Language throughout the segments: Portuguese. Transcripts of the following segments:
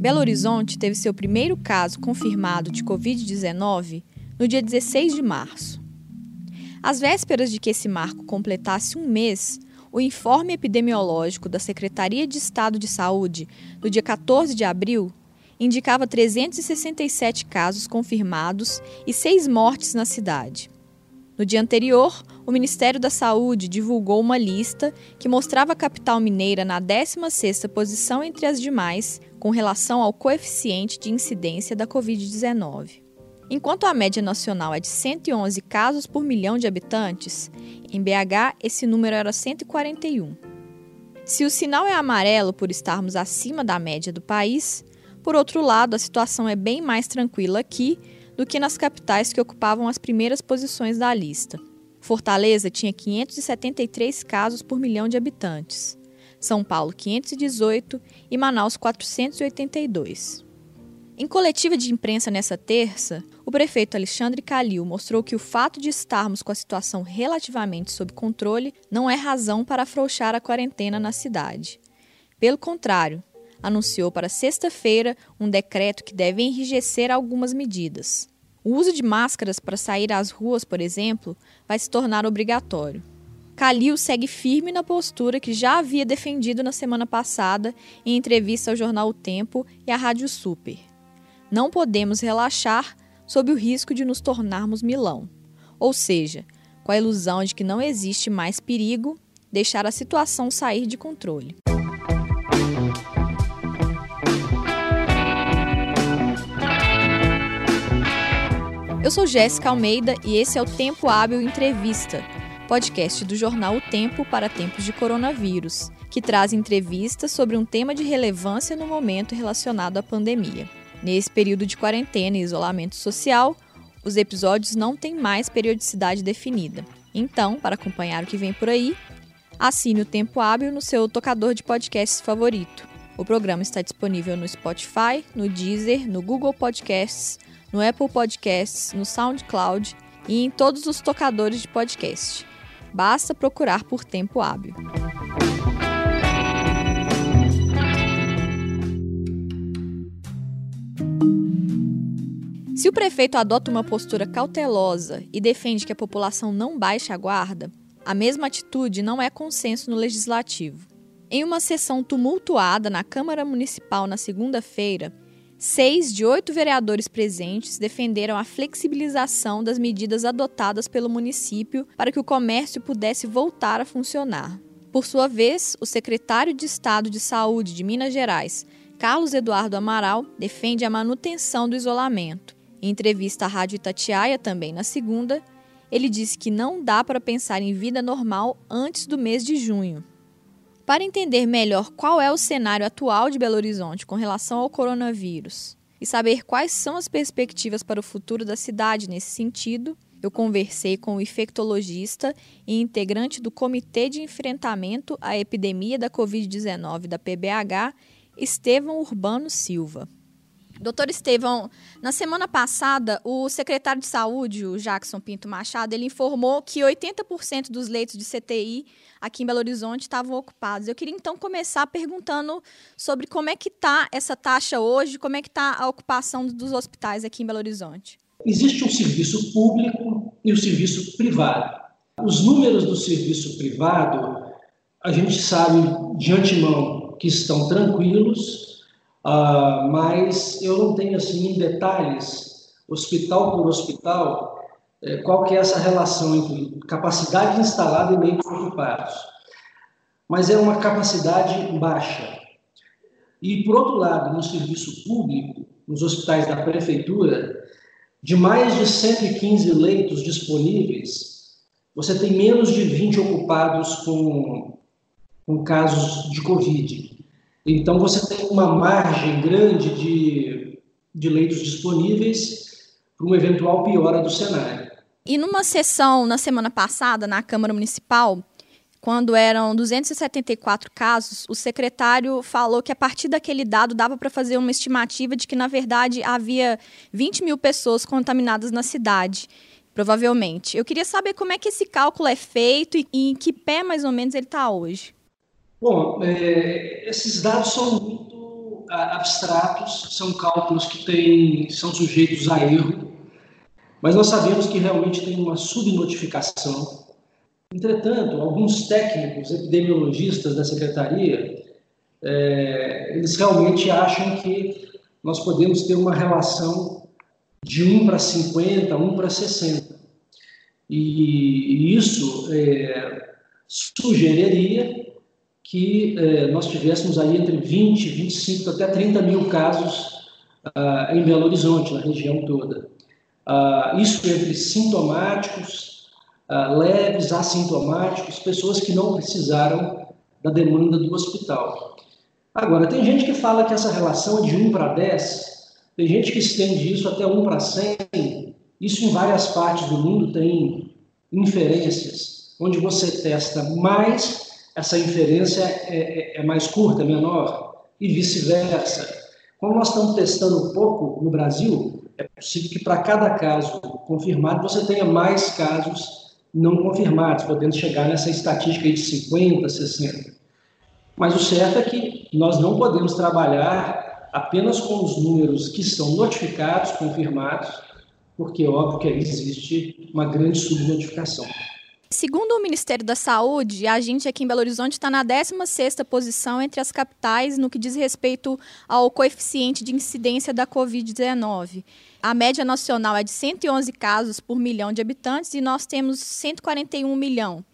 Belo Horizonte teve seu primeiro caso confirmado de Covid-19 no dia 16 de março. Às vésperas de que esse marco completasse um mês, o informe epidemiológico da Secretaria de Estado de Saúde, do dia 14 de abril, indicava 367 casos confirmados e seis mortes na cidade. No dia anterior, o Ministério da Saúde divulgou uma lista que mostrava a capital mineira na 16ª posição entre as demais com relação ao coeficiente de incidência da Covid-19. Enquanto a média nacional é de 111 casos por milhão de habitantes, em BH esse número era 141. Se o sinal é amarelo por estarmos acima da média do país, por outro lado, a situação é bem mais tranquila aqui do que nas capitais que ocupavam as primeiras posições da lista. Fortaleza tinha 573 casos por milhão de habitantes, São Paulo 518 e Manaus 482. Em coletiva de imprensa nessa terça, o prefeito Alexandre Calil mostrou que o fato de estarmos com a situação relativamente sob controle não é razão para afrouxar a quarentena na cidade. Pelo contrário, anunciou para sexta-feira um decreto que deve enrijecer algumas medidas. O uso de máscaras para sair às ruas, por exemplo, vai se tornar obrigatório. Calil segue firme na postura que já havia defendido na semana passada em entrevista ao jornal O Tempo e à Rádio Super. Não podemos relaxar sob o risco de nos tornarmos Milão, ou seja, com a ilusão de que não existe mais perigo, deixar a situação sair de controle. Eu sou Jéssica Almeida e esse é o Tempo Hábil Entrevista, podcast do jornal O Tempo para tempos de coronavírus, que traz entrevistas sobre um tema de relevância no momento relacionado à pandemia. Nesse período de quarentena e isolamento social, os episódios não têm mais periodicidade definida. Então, para acompanhar o que vem por aí, assine o Tempo Hábil no seu tocador de podcasts favorito. O programa está disponível no Spotify, no Deezer, no Google Podcasts, no Apple Podcasts, no SoundCloud e em todos os tocadores de podcast. Basta procurar por Tempo Hábil. Se o prefeito adota uma postura cautelosa e defende que a população não baixe a guarda, a mesma atitude não é consenso no legislativo. Em uma sessão tumultuada na Câmara Municipal na segunda-feira, seis de oito vereadores presentes defenderam a flexibilização das medidas adotadas pelo município para que o comércio pudesse voltar a funcionar. Por sua vez, o secretário de Estado de Saúde de Minas Gerais, Carlos Eduardo Amaral, defende a manutenção do isolamento em entrevista à Rádio Itatiaia, também na segunda, ele disse que não dá para pensar em vida normal antes do mês de junho. Para entender melhor qual é o cenário atual de Belo Horizonte com relação ao coronavírus e saber quais são as perspectivas para o futuro da cidade nesse sentido, eu conversei com o infectologista e integrante do Comitê de Enfrentamento à Epidemia da Covid-19 da PBH, Estevão Urbano Silva. Doutor Estevão, na semana passada, o secretário de Saúde, o Jackson Pinto Machado, ele informou que 80% dos leitos de CTI aqui em Belo Horizonte estavam ocupados. Eu queria então começar perguntando sobre como é que está essa taxa hoje, como é que está a ocupação dos hospitais aqui em Belo Horizonte. Existe um serviço público e o um serviço privado. Os números do serviço privado, a gente sabe de antemão que estão tranquilos, Uh, mas eu não tenho assim em detalhes, hospital por hospital, eh, qual que é essa relação entre capacidade instalada e leitos ocupados. Mas é uma capacidade baixa. E, por outro lado, no serviço público, nos hospitais da prefeitura, de mais de 115 leitos disponíveis, você tem menos de 20 ocupados com, com casos de Covid. Então, você tem uma margem grande de, de leitos disponíveis para uma eventual piora do cenário. E numa sessão na semana passada, na Câmara Municipal, quando eram 274 casos, o secretário falou que a partir daquele dado dava para fazer uma estimativa de que, na verdade, havia 20 mil pessoas contaminadas na cidade, provavelmente. Eu queria saber como é que esse cálculo é feito e em que pé, mais ou menos, ele está hoje. Bom, é, esses dados são muito abstratos, são cálculos que têm, são sujeitos a erro, mas nós sabemos que realmente tem uma subnotificação. Entretanto, alguns técnicos epidemiologistas da secretaria, é, eles realmente acham que nós podemos ter uma relação de 1 para 50, 1 para 60. E isso é, sugeriria que eh, nós tivéssemos aí entre 20, 25 até 30 mil casos ah, em Belo Horizonte, na região toda. Ah, isso entre sintomáticos, ah, leves, assintomáticos, pessoas que não precisaram da demanda do hospital. Agora, tem gente que fala que essa relação é de 1 para 10, tem gente que estende isso até 1 para 100. Isso em várias partes do mundo tem inferências, onde você testa mais essa inferência é, é, é mais curta, menor, e vice-versa. Como nós estamos testando um pouco no Brasil, é possível que para cada caso confirmado você tenha mais casos não confirmados, podendo chegar nessa estatística de 50, 60. Mas o certo é que nós não podemos trabalhar apenas com os números que estão notificados, confirmados, porque é óbvio que aí existe uma grande subnotificação. Segundo o Ministério da Saúde, a gente aqui em Belo Horizonte está na 16ª posição entre as capitais no que diz respeito ao coeficiente de incidência da Covid-19. A média nacional é de 111 casos por milhão de habitantes e nós temos 141 milhão,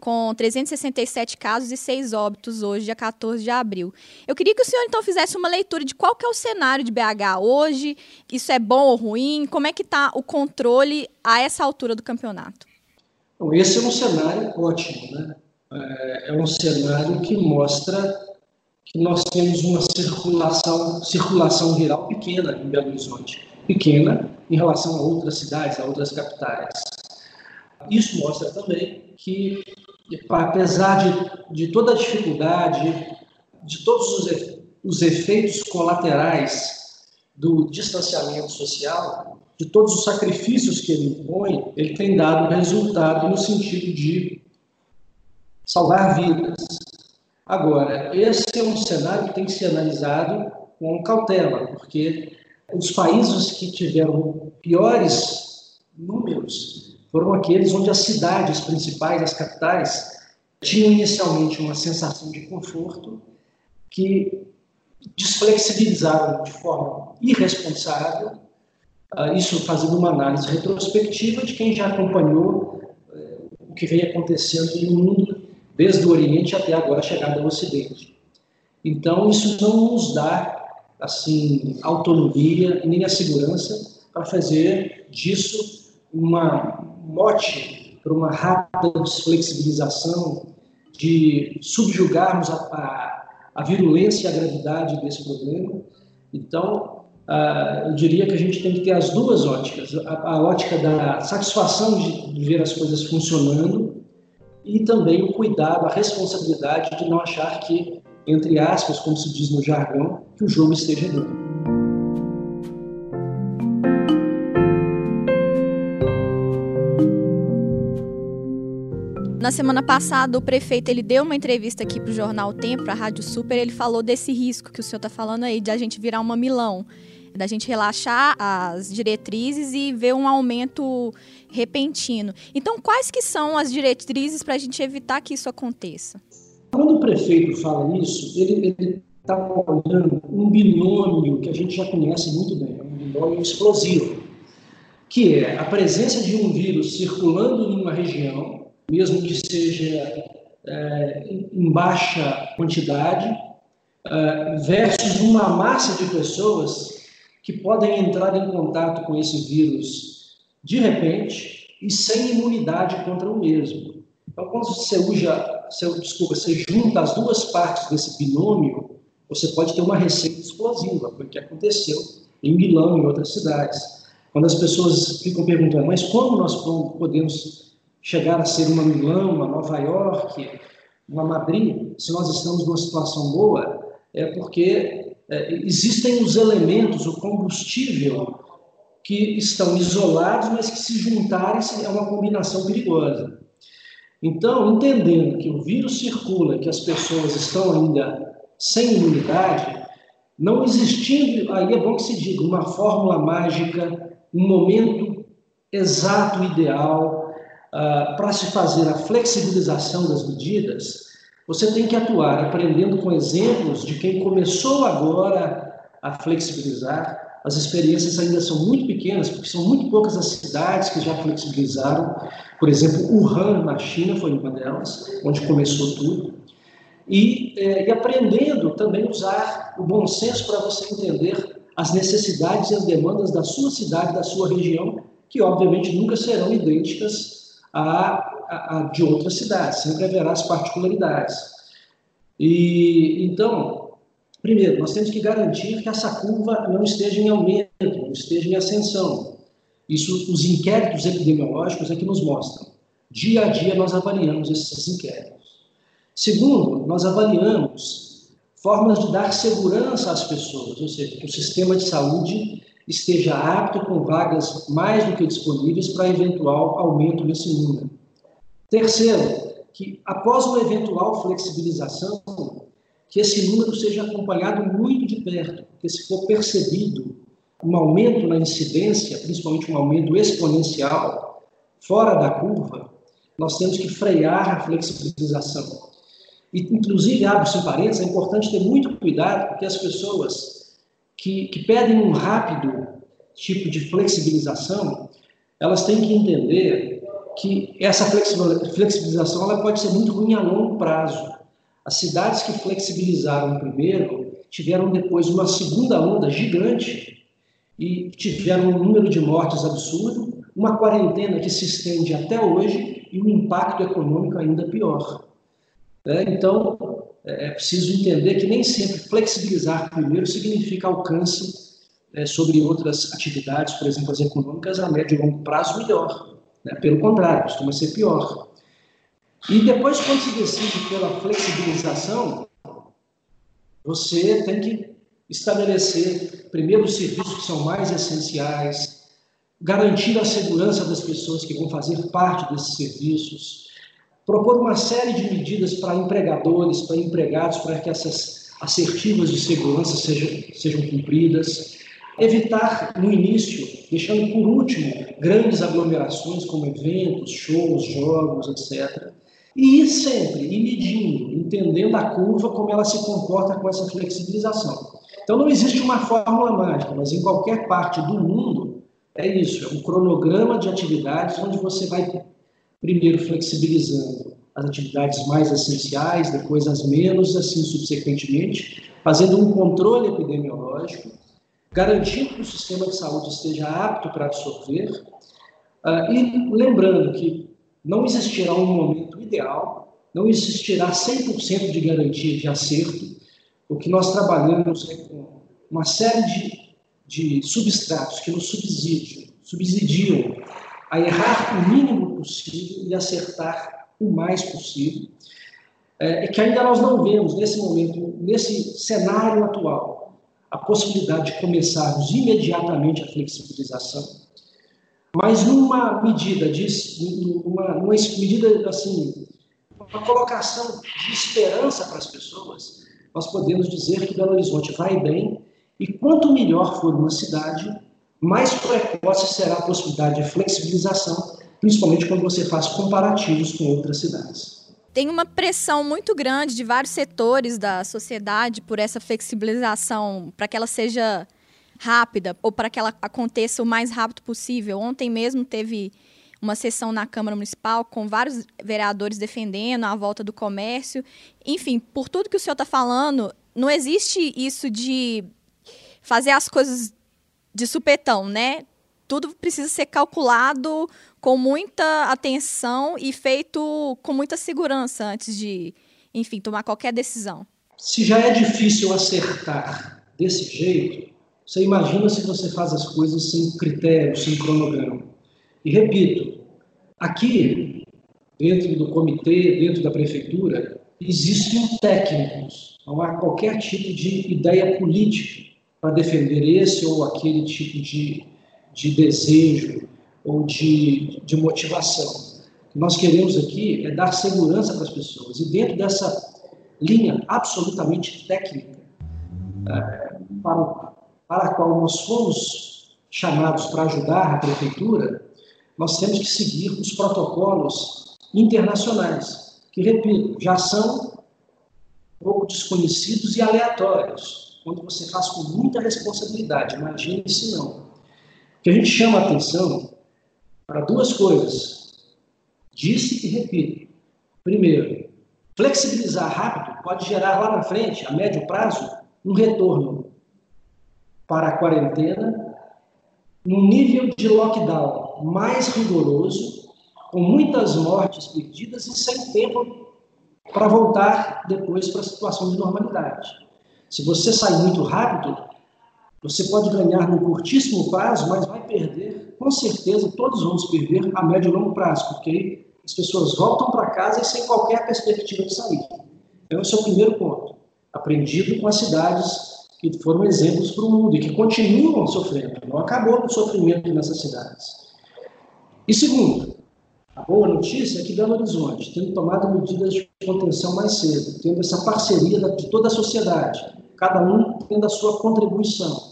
com 367 casos e 6 óbitos hoje, dia 14 de abril. Eu queria que o senhor então fizesse uma leitura de qual que é o cenário de BH hoje, isso é bom ou ruim, como é que está o controle a essa altura do campeonato. Então, esse é um cenário ótimo, né? É, é um cenário que mostra que nós temos uma circulação, circulação viral pequena em Belo Horizonte, pequena em relação a outras cidades, a outras capitais. Isso mostra também que, apesar de, de toda a dificuldade, de todos os, os efeitos colaterais do distanciamento social, de todos os sacrifícios que ele impõe, ele tem dado resultado no sentido de salvar vidas. Agora, esse é um cenário que tem que ser analisado com cautela, porque os países que tiveram piores números foram aqueles onde as cidades principais, as capitais, tinham inicialmente uma sensação de conforto que desflexibilizaram de forma irresponsável isso fazendo uma análise retrospectiva de quem já acompanhou eh, o que vem acontecendo no mundo, desde o Oriente até agora a chegada ao Ocidente. Então, isso não nos dá assim autonomia nem a segurança para fazer disso uma mote para uma rápida desflexibilização, de subjugarmos a, a, a virulência e a gravidade desse problema. Então, Uh, eu diria que a gente tem que ter as duas óticas: a, a ótica da satisfação de, de, ver as coisas funcionando e também o cuidado, a responsabilidade de não achar que, entre aspas, como se diz no jargão, que o jogo esteja ganho. Na semana passada, o prefeito ele deu uma entrevista aqui para o jornal Tempo, para a Rádio Super. Ele falou desse risco que o senhor está falando aí de a gente virar uma Milão da gente relaxar as diretrizes e ver um aumento repentino. Então, quais que são as diretrizes para a gente evitar que isso aconteça? Quando o prefeito fala isso, ele está olhando um binômio que a gente já conhece muito bem, um binômio explosivo, que é a presença de um vírus circulando em uma região, mesmo que seja é, em baixa quantidade, é, versus uma massa de pessoas que podem entrar em contato com esse vírus de repente e sem imunidade contra o mesmo. Então, quando você usa, você, desculpa, você junta as duas partes desse binômio, você pode ter uma receita explosiva, foi o que aconteceu em Milão e em outras cidades. Quando as pessoas ficam perguntando, mas como nós podemos chegar a ser uma Milão, uma Nova York, uma Madrid, se nós estamos numa situação boa, é porque existem os elementos, o combustível, que estão isolados, mas que se juntarem é uma combinação perigosa. Então, entendendo que o vírus circula, que as pessoas estão ainda sem imunidade, Não existindo, aí é bom que se diga, uma fórmula mágica, um momento exato, ideal, uh, para se fazer a flexibilização das medidas, você tem que atuar aprendendo com exemplos de quem começou agora a flexibilizar. As experiências ainda são muito pequenas, porque são muito poucas as cidades que já flexibilizaram. Por exemplo, Wuhan, na China, foi uma delas, onde começou tudo. E, é, e aprendendo também usar o bom senso para você entender as necessidades e as demandas da sua cidade, da sua região, que obviamente nunca serão idênticas a a, de outras cidades, sempre haverá as particularidades. E então, primeiro, nós temos que garantir que essa curva não esteja em aumento, não esteja em ascensão. Isso, os inquéritos epidemiológicos é que nos mostram. Dia a dia nós avaliamos esses inquéritos. Segundo, nós avaliamos formas de dar segurança às pessoas, ou seja, que o sistema de saúde esteja apto com vagas mais do que disponíveis para eventual aumento nesse número. Terceiro, que após uma eventual flexibilização, que esse número seja acompanhado muito de perto, porque se for percebido um aumento na incidência, principalmente um aumento exponencial, fora da curva, nós temos que frear a flexibilização. E, inclusive, abro-se parênteses, é importante ter muito cuidado, porque as pessoas que, que pedem um rápido tipo de flexibilização, elas têm que entender que essa flexibilização ela pode ser muito ruim a longo prazo. As cidades que flexibilizaram primeiro tiveram depois uma segunda onda gigante e tiveram um número de mortes absurdo, uma quarentena que se estende até hoje e um impacto econômico ainda pior. É, então, é, é preciso entender que nem sempre flexibilizar primeiro significa alcance é, sobre outras atividades, por exemplo, as econômicas, a médio e longo prazo melhor. Né? Pelo contrário, costuma ser pior. E depois, quando se decide pela flexibilização, você tem que estabelecer, primeiro, os serviços que são mais essenciais, garantir a segurança das pessoas que vão fazer parte desses serviços, propor uma série de medidas para empregadores, para empregados, para que essas assertivas de segurança sejam, sejam cumpridas, Evitar, no início, deixando por último grandes aglomerações como eventos, shows, jogos, etc. E sempre, ir medindo, entendendo a curva, como ela se comporta com essa flexibilização. Então não existe uma fórmula mágica, mas em qualquer parte do mundo é isso, é um cronograma de atividades onde você vai primeiro flexibilizando as atividades mais essenciais, depois as menos, assim subsequentemente, fazendo um controle epidemiológico garantindo que o sistema de saúde esteja apto para absorver. Uh, e lembrando que não existirá um momento ideal, não existirá 100% de garantia de acerto, o que nós trabalhamos é com uma série de, de substratos que nos subsidiam, subsidiam a errar o mínimo possível e acertar o mais possível, é, que ainda nós não vemos nesse momento, nesse cenário atual, a possibilidade de começarmos imediatamente a flexibilização, mas numa medida de uma, numa medida assim, uma colocação de esperança para as pessoas, nós podemos dizer que Belo Horizonte vai bem e quanto melhor for uma cidade, mais precoce será a possibilidade de flexibilização, principalmente quando você faz comparativos com outras cidades tem uma pressão muito grande de vários setores da sociedade por essa flexibilização, para que ela seja rápida ou para que ela aconteça o mais rápido possível. Ontem mesmo teve uma sessão na Câmara Municipal com vários vereadores defendendo a volta do comércio. Enfim, por tudo que o senhor está falando, não existe isso de fazer as coisas de supetão, né? Tudo precisa ser calculado com muita atenção e feito com muita segurança antes de, enfim, tomar qualquer decisão. Se já é difícil acertar desse jeito, você imagina se você faz as coisas sem critério, sem cronograma. E repito, aqui, dentro do comitê, dentro da prefeitura, existem técnicos, não há qualquer tipo de ideia política para defender esse ou aquele tipo de, de desejo, ou de, de motivação. O que nós queremos aqui é dar segurança para as pessoas. E dentro dessa linha absolutamente técnica, é, para, para a qual nós fomos chamados para ajudar a prefeitura, nós temos que seguir os protocolos internacionais, que, repito, já são pouco desconhecidos e aleatórios, quando você faz com muita responsabilidade. Imagine se não. Que a gente chama a atenção para duas coisas. Disse e repito. Primeiro, flexibilizar rápido pode gerar lá na frente, a médio prazo, um retorno para a quarentena num nível de lockdown mais rigoroso, com muitas mortes perdidas e sem tempo para voltar depois para a situação de normalidade. Se você sair muito rápido, você pode ganhar no curtíssimo prazo, mas vai perder, com certeza, todos vamos perder a médio e longo prazo, porque as pessoas voltam para casa e sem qualquer perspectiva de sair. Então, esse é o primeiro ponto, aprendido com as cidades que foram exemplos para o mundo e que continuam sofrendo. Não acabou o sofrimento nessas cidades. E segundo, a boa notícia é que Belo Horizonte, tendo tomado medidas de contenção mais cedo, tendo essa parceria de toda a sociedade, cada um tendo a sua contribuição,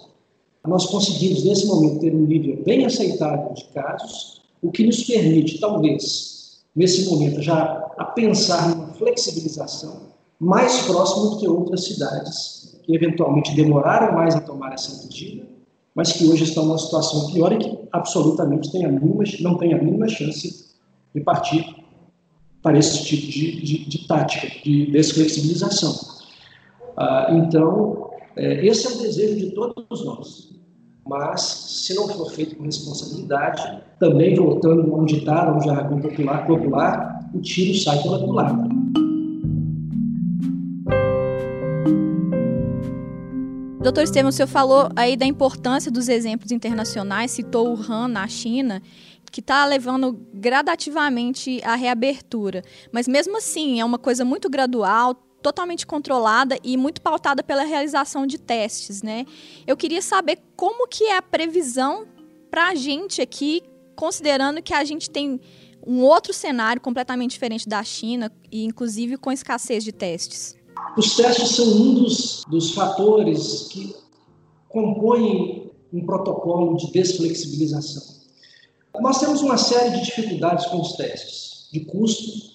nós conseguimos, nesse momento, ter um nível bem aceitável de casos, o que nos permite, talvez, nesse momento, já a pensar numa flexibilização mais próximo do que outras cidades que eventualmente demoraram mais a tomar essa medida, mas que hoje estão numa situação pior e que absolutamente tem a mínima, não tem a mínima chance de partir para esse tipo de, de, de tática, de desflexibilização. Ah, então, é, esse é o desejo de todos nós. Mas, se não for feito com responsabilidade, também voltando a um ditado, um jargão popular, popular, o tiro sai pela culatra. Doutor Estevam, o senhor falou aí da importância dos exemplos internacionais, citou o Han na China, que está levando gradativamente à reabertura. Mas mesmo assim, é uma coisa muito gradual, totalmente controlada e muito pautada pela realização de testes, né? Eu queria saber como que é a previsão para a gente aqui, considerando que a gente tem um outro cenário completamente diferente da China e inclusive com escassez de testes. Os testes são um dos, dos fatores que compõem um protocolo de desflexibilização. Nós temos uma série de dificuldades com os testes, de custo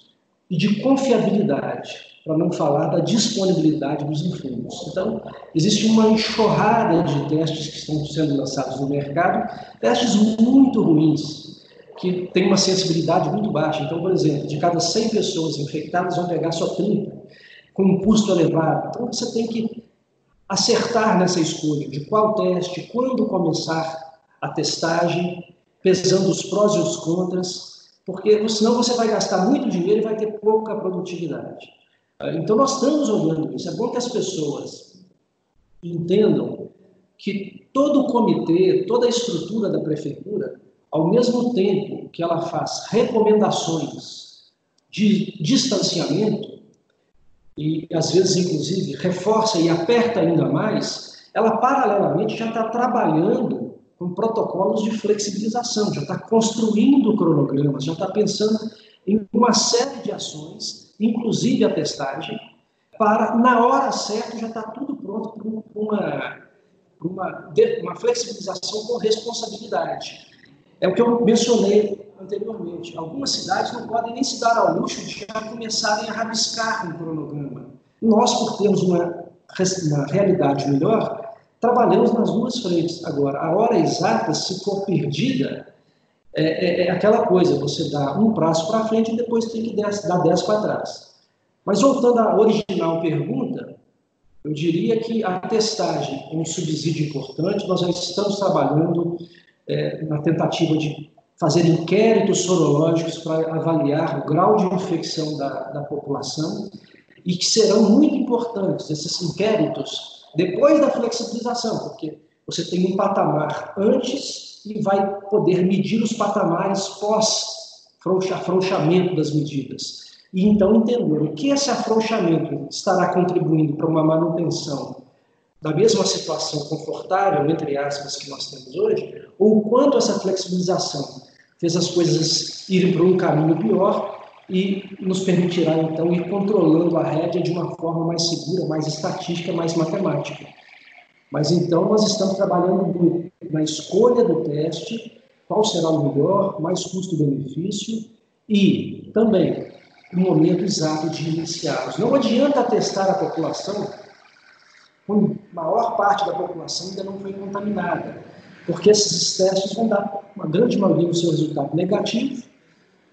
e de confiabilidade, para não falar da disponibilidade dos insumos. Então, existe uma enxurrada de testes que estão sendo lançados no mercado, testes muito ruins, que têm uma sensibilidade muito baixa. Então, por exemplo, de cada 100 pessoas infectadas, vão pegar só 30, com um custo elevado. Então, você tem que acertar nessa escolha de qual teste, quando começar a testagem, pesando os prós e os contras, porque senão você vai gastar muito dinheiro e vai ter pouca produtividade. Então nós estamos olhando isso. É bom que as pessoas entendam que todo o comitê, toda a estrutura da prefeitura, ao mesmo tempo que ela faz recomendações de distanciamento, e às vezes, inclusive, reforça e aperta ainda mais, ela paralelamente já está trabalhando com protocolos de flexibilização, já está construindo cronogramas, já está pensando em uma série de ações, inclusive a testagem, para, na hora certa, já está tudo pronto para uma, uma, uma flexibilização com responsabilidade. É o que eu mencionei anteriormente. Algumas cidades não podem nem se dar ao luxo de já começarem a rabiscar um cronograma. Nós, por termos uma, uma realidade melhor, trabalhamos nas duas frentes. Agora, a hora exata, se for perdida, é, é, é aquela coisa, você dá um prazo para frente e depois tem que dar dez para trás. Mas voltando à original pergunta, eu diria que a testagem é um subsídio importante, nós já estamos trabalhando é, na tentativa de fazer inquéritos sorológicos para avaliar o grau de infecção da, da população e que serão muito importantes esses inquéritos depois da flexibilização, porque você tem um patamar antes e vai poder medir os patamares pós afrouxamento das medidas. E então entender o que esse afrouxamento estará contribuindo para uma manutenção da mesma situação confortável, entre aspas, que nós temos hoje, ou quanto essa flexibilização fez as coisas irem para um caminho pior e nos permitirá, então, ir controlando a rédea de uma forma mais segura, mais estatística, mais matemática. Mas então nós estamos trabalhando na escolha do teste, qual será o melhor, mais custo-benefício e também o momento exato de iniciá-los. Não adianta testar a população quando a maior parte da população ainda não foi contaminada, porque esses testes vão dar, uma grande maioria, do seu resultado negativo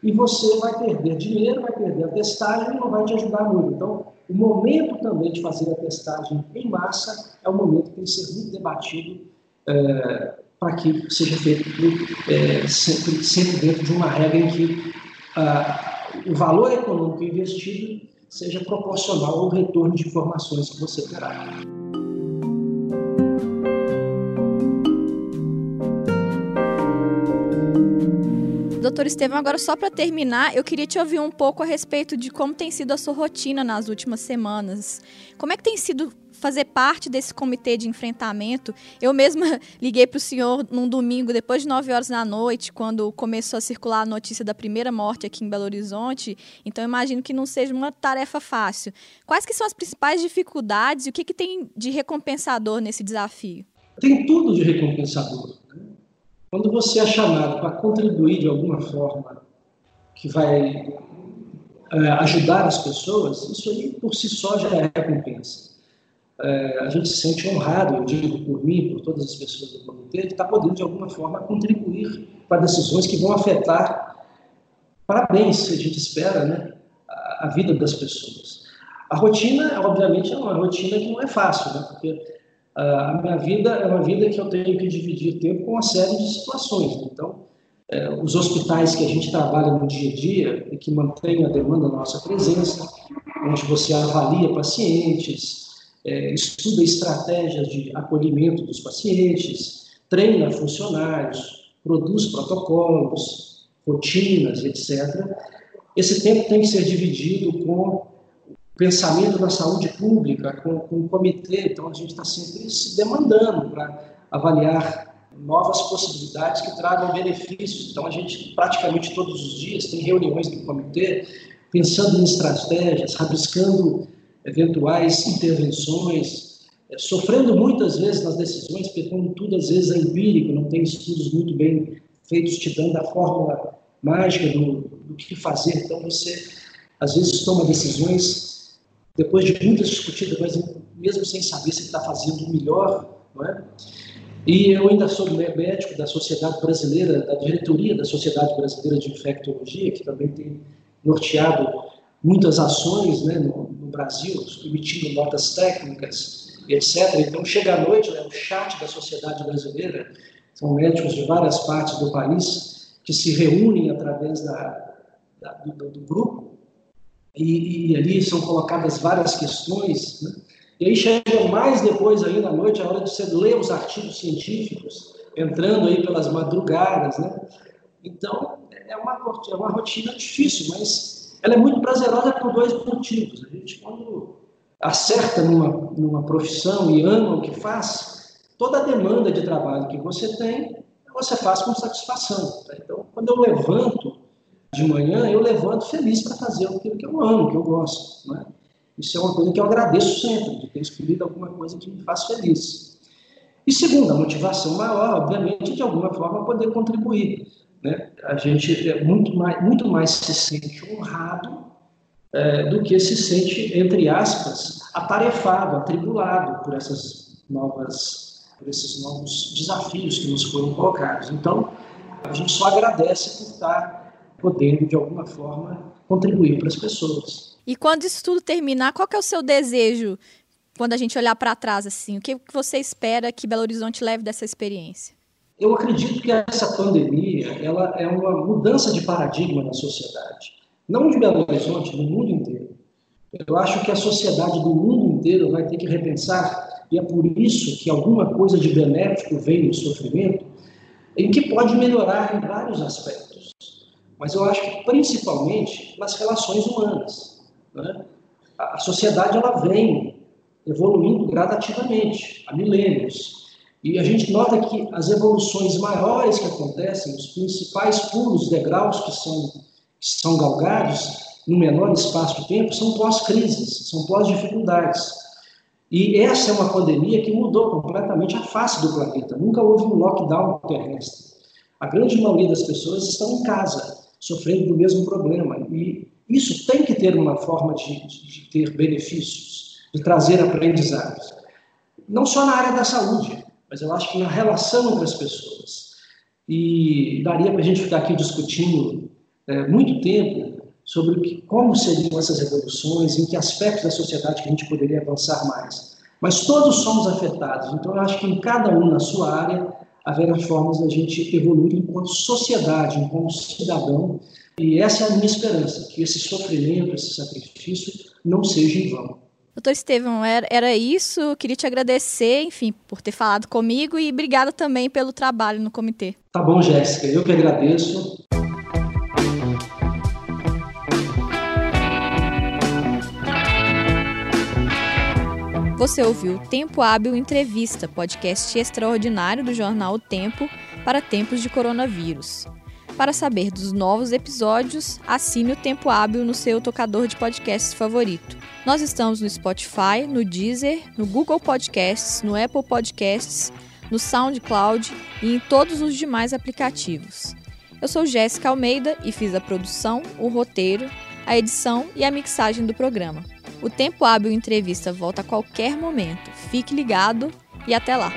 e você vai perder dinheiro, vai perder a testagem e não vai te ajudar muito. Então, o momento também de fazer a testagem em massa é um momento que tem que ser muito debatido é, para que seja feito é, sempre, sempre, dentro de uma regra em que ah, o valor econômico investido seja proporcional ao retorno de informações que você terá. Doutor Estevam, agora só para terminar, eu queria te ouvir um pouco a respeito de como tem sido a sua rotina nas últimas semanas. Como é que tem sido fazer parte desse comitê de enfrentamento? Eu mesma liguei para o senhor num domingo, depois de 9 horas da noite, quando começou a circular a notícia da primeira morte aqui em Belo Horizonte. Então, imagino que não seja uma tarefa fácil. Quais que são as principais dificuldades e o que, que tem de recompensador nesse desafio? Tem tudo de recompensador. Quando você é chamado para contribuir de alguma forma que vai é, ajudar as pessoas, isso aí por si só já é recompensa. É, a gente se sente honrado, eu digo por mim, por todas as pessoas do comitê, de estar podendo de alguma forma contribuir para decisões que vão afetar para bem, se a gente espera, né, a, a vida das pessoas. A rotina, obviamente, é uma rotina que não é fácil, né, porque a minha vida é uma vida que eu tenho que dividir tempo com uma série de situações. Então, é, os hospitais que a gente trabalha no dia a dia e que mantém a demanda da nossa presença, onde você avalia pacientes, é, estuda estratégias de acolhimento dos pacientes, treina funcionários, produz protocolos, rotinas, etc. Esse tempo tem que ser dividido com pensamento da saúde pública, com, com o comitê, então a gente está sempre se demandando para avaliar novas possibilidades que tragam benefícios. Então a gente praticamente todos os dias tem reuniões do comitê pensando em estratégias, rabiscando eventuais intervenções, é, sofrendo muitas vezes nas decisões, porque como tudo às vezes é empírico, não tem estudos muito bem feitos te dando a fórmula mágica do, do que fazer. Então você às vezes toma decisões depois de muitas discutidas, mas mesmo sem saber se está fazendo o melhor, não é? E eu ainda sou médico da Sociedade Brasileira, da diretoria da Sociedade Brasileira de Infectologia, que também tem norteado muitas ações né, no, no Brasil, emitindo notas técnicas, etc. Então, chega à noite, né, o chat da Sociedade Brasileira, são médicos de várias partes do país que se reúnem através da, da do, do, grupo e, e, ali são colocadas várias questões, né? e aí chega mais depois ainda à noite, a hora de você ler os artigos científicos, entrando aí pelas madrugadas, né? Então, é uma, é uma rotina difícil, mas ela é muito prazerosa por dois motivos. A gente, quando acerta numa, numa profissão e ama o que faz, toda a demanda de trabalho que você tem, você faz com satisfação. Tá? Então, quando eu levanto de manhã, eu levanto feliz para fazer aquilo que eu amo, que eu gosto. Né? Isso é uma coisa que eu agradeço sempre, de ter escolhido alguma coisa que me faz feliz. E segundo, a motivação maior, obviamente, de alguma forma poder contribuir. Né? A gente é muito mais, muito mais se sente honrado é, do que se sente, entre aspas, atarefado, atribulado por essas novas, por esses novos desafios que nos foram colocados. Então, a gente só agradece por estar podendo, de alguma forma, contribuir para as pessoas. E quando isso tudo terminar, qual é o seu desejo quando a gente olhar para trás assim? O que você espera que Belo Horizonte leve dessa experiência? Eu acredito que essa pandemia ela é uma mudança de paradigma na sociedade, não de Belo Horizonte, no mundo inteiro. Eu acho que a sociedade do mundo inteiro vai ter que repensar, e é por isso que alguma coisa de benéfico vem no sofrimento, em que pode melhorar em vários aspectos mas eu acho que principalmente nas relações humanas. Né? A, sociedade ela vem evoluindo gradativamente, há milênios. E a gente nota que as evoluções maiores que acontecem, os principais pulos, degraus que são, que são galgados no menor espaço de tempo, são pós-crises, são pós-dificuldades. E essa é uma pandemia que mudou completamente a face do planeta. Nunca houve um lockdown terrestre. A grande maioria das pessoas estão em casa, sofrendo do mesmo problema. E isso tem que ter uma forma de, de ter benefícios, de trazer aprendizados. Não só na área da saúde, mas eu acho que na relação entre as pessoas. E daria para a gente ficar aqui discutindo é, muito tempo sobre que, como seriam essas revoluções, em que aspectos da sociedade que a gente poderia avançar mais. Mas todos somos afetados, então eu acho que em cada um na sua área haverá formas da gente evoluir enquanto sociedade, enquanto cidadão, e essa é a minha esperança, que esse sofrimento, esse sacrifício não seja em vão. Doutor Estevão, era, era isso. Queria te agradecer, enfim, por ter falado comigo e obrigada também pelo trabalho no comitê. Tá bom, Jéssica. Eu que agradeço. Você ouviu Tempo Hábil Entrevista, podcast extraordinário do jornal O Tempo para tempos de coronavírus. Para saber dos novos episódios, assine o Tempo Hábil no seu tocador de podcasts favorito. Nós estamos no Spotify, no Deezer, no Google Podcasts, no Apple Podcasts, no SoundCloud e em todos os demais aplicativos. Eu sou Jéssica Almeida e fiz a produção, o roteiro, a edição e a mixagem do programa. O Tempo Hábil Entrevista volta a qualquer momento. Fique ligado e até lá!